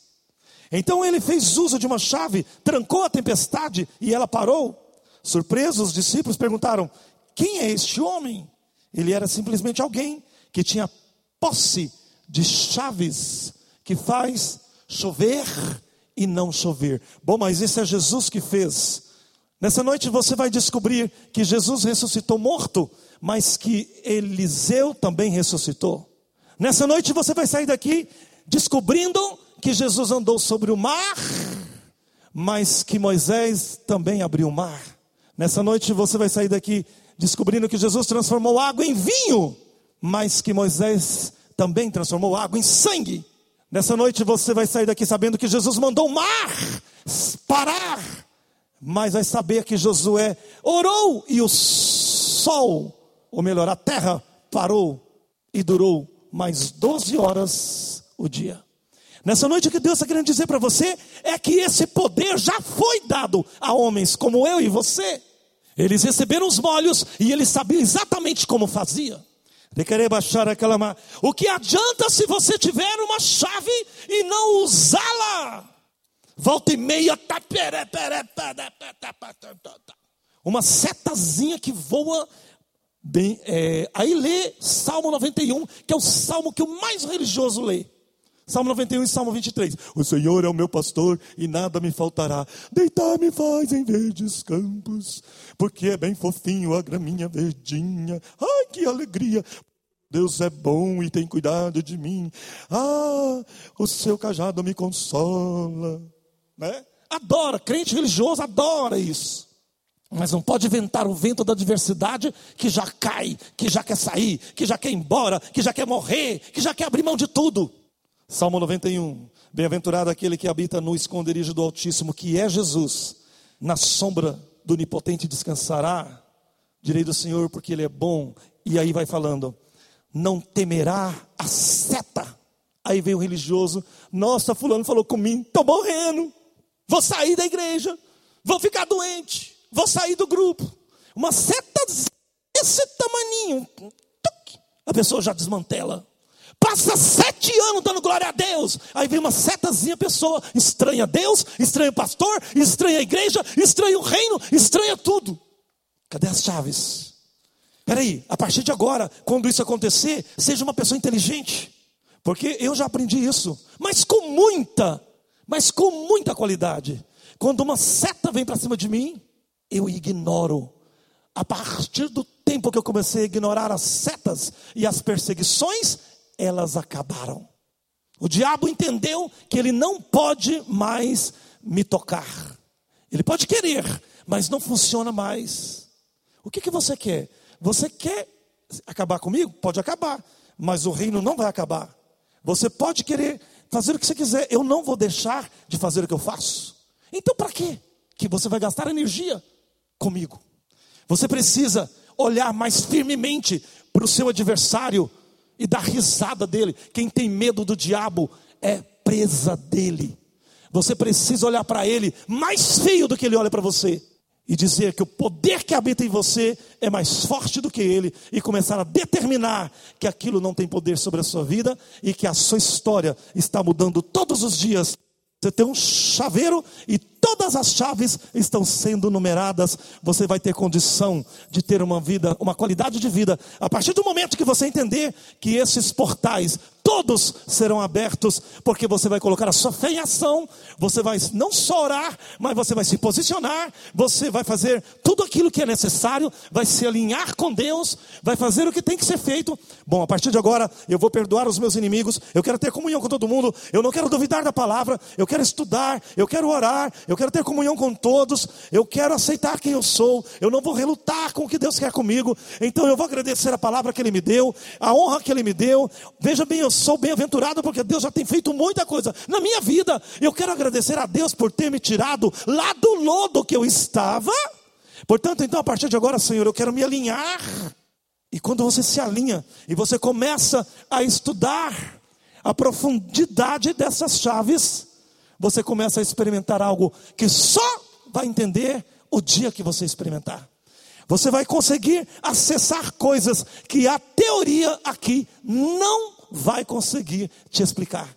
Então ele fez uso de uma chave, trancou a tempestade e ela parou. Surpresos, os discípulos perguntaram: Quem é este homem? Ele era simplesmente alguém que tinha posse de chaves que faz chover e não chover. Bom, mas isso é Jesus que fez. Nessa noite você vai descobrir que Jesus ressuscitou morto, mas que Eliseu também ressuscitou. Nessa noite você vai sair daqui descobrindo que Jesus andou sobre o mar, mas que Moisés também abriu o mar. Nessa noite você vai sair daqui descobrindo que Jesus transformou água em vinho, mas que Moisés também transformou água em sangue. Nessa noite você vai sair daqui sabendo que Jesus mandou o mar parar, mas vai saber que Josué orou e o sol, ou melhor, a terra parou e durou mais 12 horas o dia. Nessa noite, o que Deus está querendo dizer para você é que esse poder já foi dado a homens como eu e você. Eles receberam os molhos e eles sabiam exatamente como fazia. De querer baixar aquela. O que adianta se você tiver uma chave e não usá-la? Volta e meia. Tá, uma setazinha que voa. Bem, é, aí lê Salmo 91, que é o salmo que o mais religioso lê. Salmo 91 e Salmo 23. O Senhor é o meu pastor e nada me faltará. Deitar-me faz em verdes campos, porque é bem fofinho a graminha verdinha. Ai, que alegria! Deus é bom e tem cuidado de mim. Ah, o seu cajado me consola. Né? Adora, crente religioso adora isso. Mas não pode inventar o vento da diversidade que já cai, que já quer sair, que já quer ir embora, que já quer morrer, que já quer abrir mão de tudo. Salmo 91. Bem-aventurado aquele que habita no esconderijo do Altíssimo, que é Jesus, na sombra do onipotente descansará. Direi do Senhor, porque Ele é bom. E aí vai falando: não temerá a seta. Aí vem o religioso: nossa, Fulano falou comigo, estou morrendo, vou sair da igreja, vou ficar doente, vou sair do grupo. Uma seta desse tamaninho, a pessoa já desmantela. Passa sete anos dando glória a Deus. Aí vem uma setazinha pessoa, estranha Deus, estranha o pastor, estranha a igreja, estranha o reino, estranha tudo. Cadê as chaves? Peraí, a partir de agora, quando isso acontecer, seja uma pessoa inteligente. Porque eu já aprendi isso, mas com muita, mas com muita qualidade. Quando uma seta vem para cima de mim, eu ignoro. A partir do tempo que eu comecei a ignorar as setas e as perseguições, elas acabaram. O diabo entendeu que ele não pode mais me tocar. Ele pode querer, mas não funciona mais. O que, que você quer? Você quer acabar comigo? Pode acabar, mas o reino não vai acabar. Você pode querer fazer o que você quiser, eu não vou deixar de fazer o que eu faço. Então, para quê? Que você vai gastar energia comigo. Você precisa olhar mais firmemente para o seu adversário e dar risada dele. Quem tem medo do diabo é presa dele. Você precisa olhar para ele mais feio do que ele olha para você e dizer que o poder que habita em você é mais forte do que ele e começar a determinar que aquilo não tem poder sobre a sua vida e que a sua história está mudando todos os dias. Você tem um chaveiro e todas as chaves estão sendo numeradas, você vai ter condição de ter uma vida, uma qualidade de vida. A partir do momento que você entender que esses portais todos serão abertos, porque você vai colocar a sua fé em ação, você vai não só orar, mas você vai se posicionar, você vai fazer tudo aquilo que é necessário, vai se alinhar com Deus, vai fazer o que tem que ser feito. Bom, a partir de agora, eu vou perdoar os meus inimigos, eu quero ter comunhão com todo mundo, eu não quero duvidar da palavra, eu quero estudar, eu quero orar, eu quero ter comunhão com todos, eu quero aceitar quem eu sou, eu não vou relutar com o que Deus quer comigo, então eu vou agradecer a palavra que Ele me deu, a honra que Ele me deu. Veja bem, eu sou bem-aventurado porque Deus já tem feito muita coisa na minha vida. Eu quero agradecer a Deus por ter me tirado lá do lodo que eu estava. Portanto, então, a partir de agora, Senhor, eu quero me alinhar. E quando você se alinha e você começa a estudar a profundidade dessas chaves, você começa a experimentar algo que só vai entender o dia que você experimentar. Você vai conseguir acessar coisas que a teoria aqui não vai conseguir te explicar.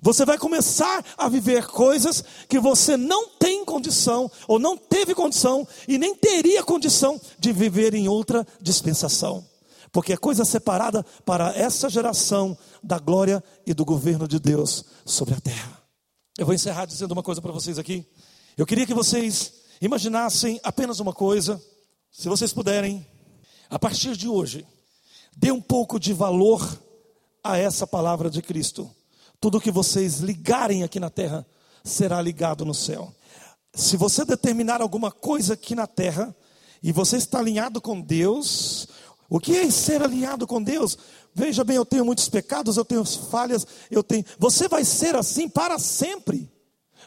Você vai começar a viver coisas que você não tem condição, ou não teve condição, e nem teria condição de viver em outra dispensação. Porque é coisa separada para essa geração da glória e do governo de Deus sobre a terra. Eu vou encerrar dizendo uma coisa para vocês aqui. Eu queria que vocês imaginassem apenas uma coisa, se vocês puderem, a partir de hoje, dê um pouco de valor a essa palavra de Cristo. Tudo que vocês ligarem aqui na terra será ligado no céu. Se você determinar alguma coisa aqui na terra e você está alinhado com Deus, o que é ser alinhado com Deus? Veja bem, eu tenho muitos pecados, eu tenho falhas, eu tenho. Você vai ser assim para sempre.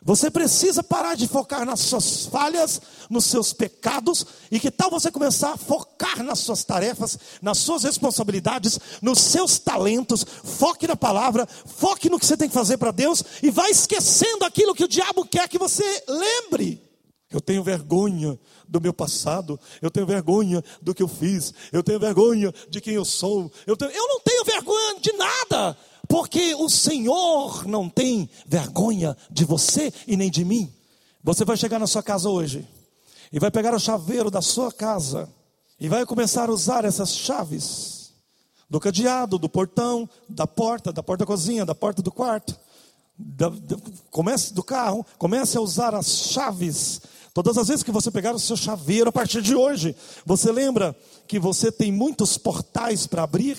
Você precisa parar de focar nas suas falhas, nos seus pecados, e que tal você começar a focar nas suas tarefas, nas suas responsabilidades, nos seus talentos, foque na palavra, foque no que você tem que fazer para Deus, e vai esquecendo aquilo que o diabo quer que você lembre. Eu tenho vergonha do meu passado, eu tenho vergonha do que eu fiz, eu tenho vergonha de quem eu sou, eu, tenho... eu não tenho vergonha de nada, porque o Senhor não tem vergonha de você e nem de mim. Você vai chegar na sua casa hoje e vai pegar o chaveiro da sua casa e vai começar a usar essas chaves do cadeado, do portão, da porta, da porta cozinha, da porta do quarto, da, da, comece do carro, comece a usar as chaves. Todas as vezes que você pegar o seu chaveiro a partir de hoje, você lembra que você tem muitos portais para abrir?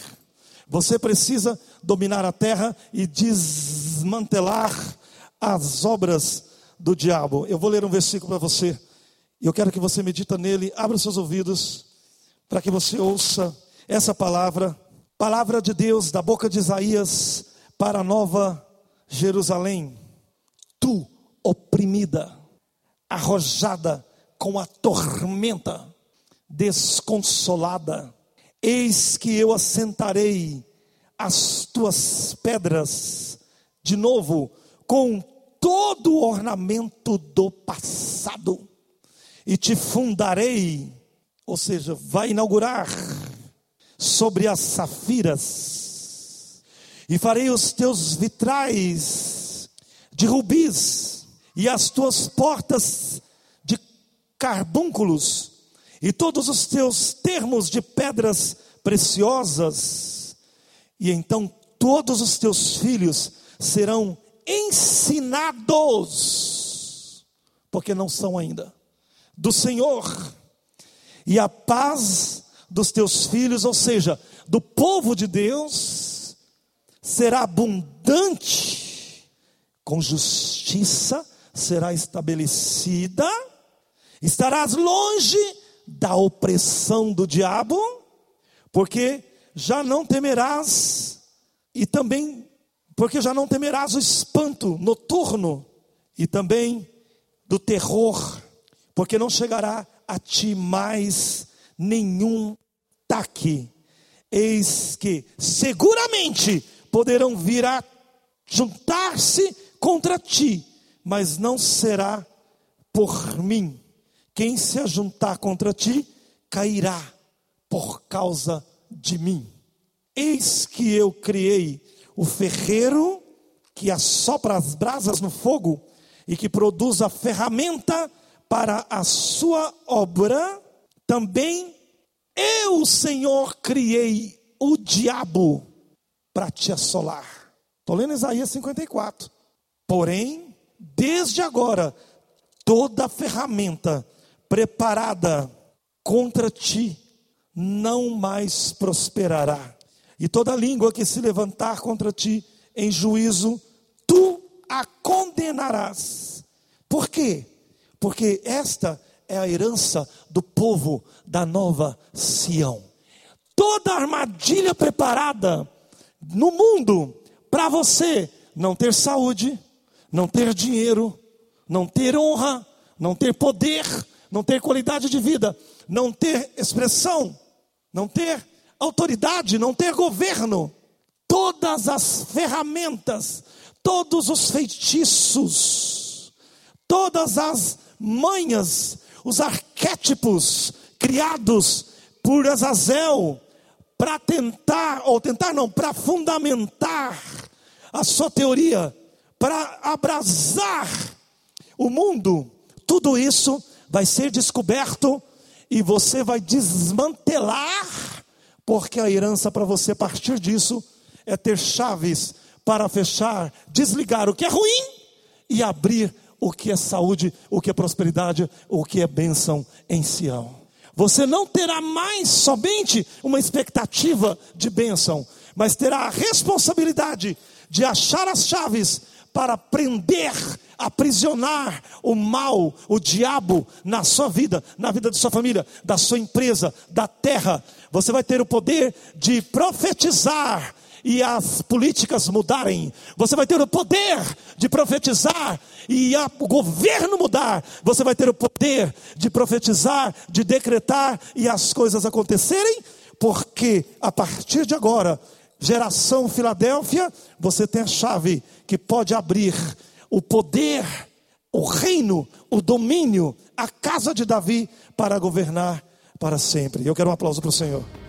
Você precisa dominar a terra e desmantelar as obras do diabo. Eu vou ler um versículo para você. E eu quero que você medita nele. Abra os seus ouvidos para que você ouça essa palavra, palavra de Deus da boca de Isaías para a nova Jerusalém. Tu, oprimida, arrojada com a tormenta desconsolada. Eis que eu assentarei as tuas pedras de novo com todo o ornamento do passado e te fundarei, ou seja, vai inaugurar sobre as safiras e farei os teus vitrais de rubis e as tuas portas de carbúnculos e todos os teus termos de pedras preciosas, e então todos os teus filhos serão ensinados, porque não são ainda, do Senhor, e a paz dos teus filhos, ou seja, do povo de Deus, será abundante, com justiça será estabelecida, estarás longe da opressão do diabo, porque já não temerás, e também, porque já não temerás o espanto noturno, e também do terror, porque não chegará a ti mais nenhum taque. Eis que seguramente poderão vir a juntar-se contra ti, mas não será por mim quem se ajuntar contra ti, cairá por causa de mim. Eis que eu criei o ferreiro que assopra as brasas no fogo e que produz a ferramenta para a sua obra. Também eu, Senhor, criei o diabo para te assolar. Estou lendo Isaías 54. Porém, desde agora, toda ferramenta preparada contra ti não mais prosperará. E toda língua que se levantar contra ti em juízo, tu a condenarás. Por quê? Porque esta é a herança do povo da nova Sião. Toda armadilha preparada no mundo para você não ter saúde, não ter dinheiro, não ter honra, não ter poder, não ter qualidade de vida, não ter expressão, não ter autoridade, não ter governo, todas as ferramentas, todos os feitiços, todas as manhas, os arquétipos criados por Azazel para tentar, ou tentar não, para fundamentar a sua teoria, para abrasar o mundo, tudo isso vai ser descoberto e você vai desmantelar, porque a herança para você a partir disso é ter chaves para fechar, desligar o que é ruim e abrir o que é saúde, o que é prosperidade, o que é bênção em Sião. Você não terá mais somente uma expectativa de bênção, mas terá a responsabilidade de achar as chaves para prender aprisionar o mal, o diabo na sua vida, na vida de sua família, da sua empresa, da terra. Você vai ter o poder de profetizar e as políticas mudarem. Você vai ter o poder de profetizar e a, o governo mudar. Você vai ter o poder de profetizar, de decretar e as coisas acontecerem, porque a partir de agora, geração Filadélfia, você tem a chave que pode abrir o poder, o reino, o domínio, a casa de Davi para governar para sempre. Eu quero um aplauso para o Senhor.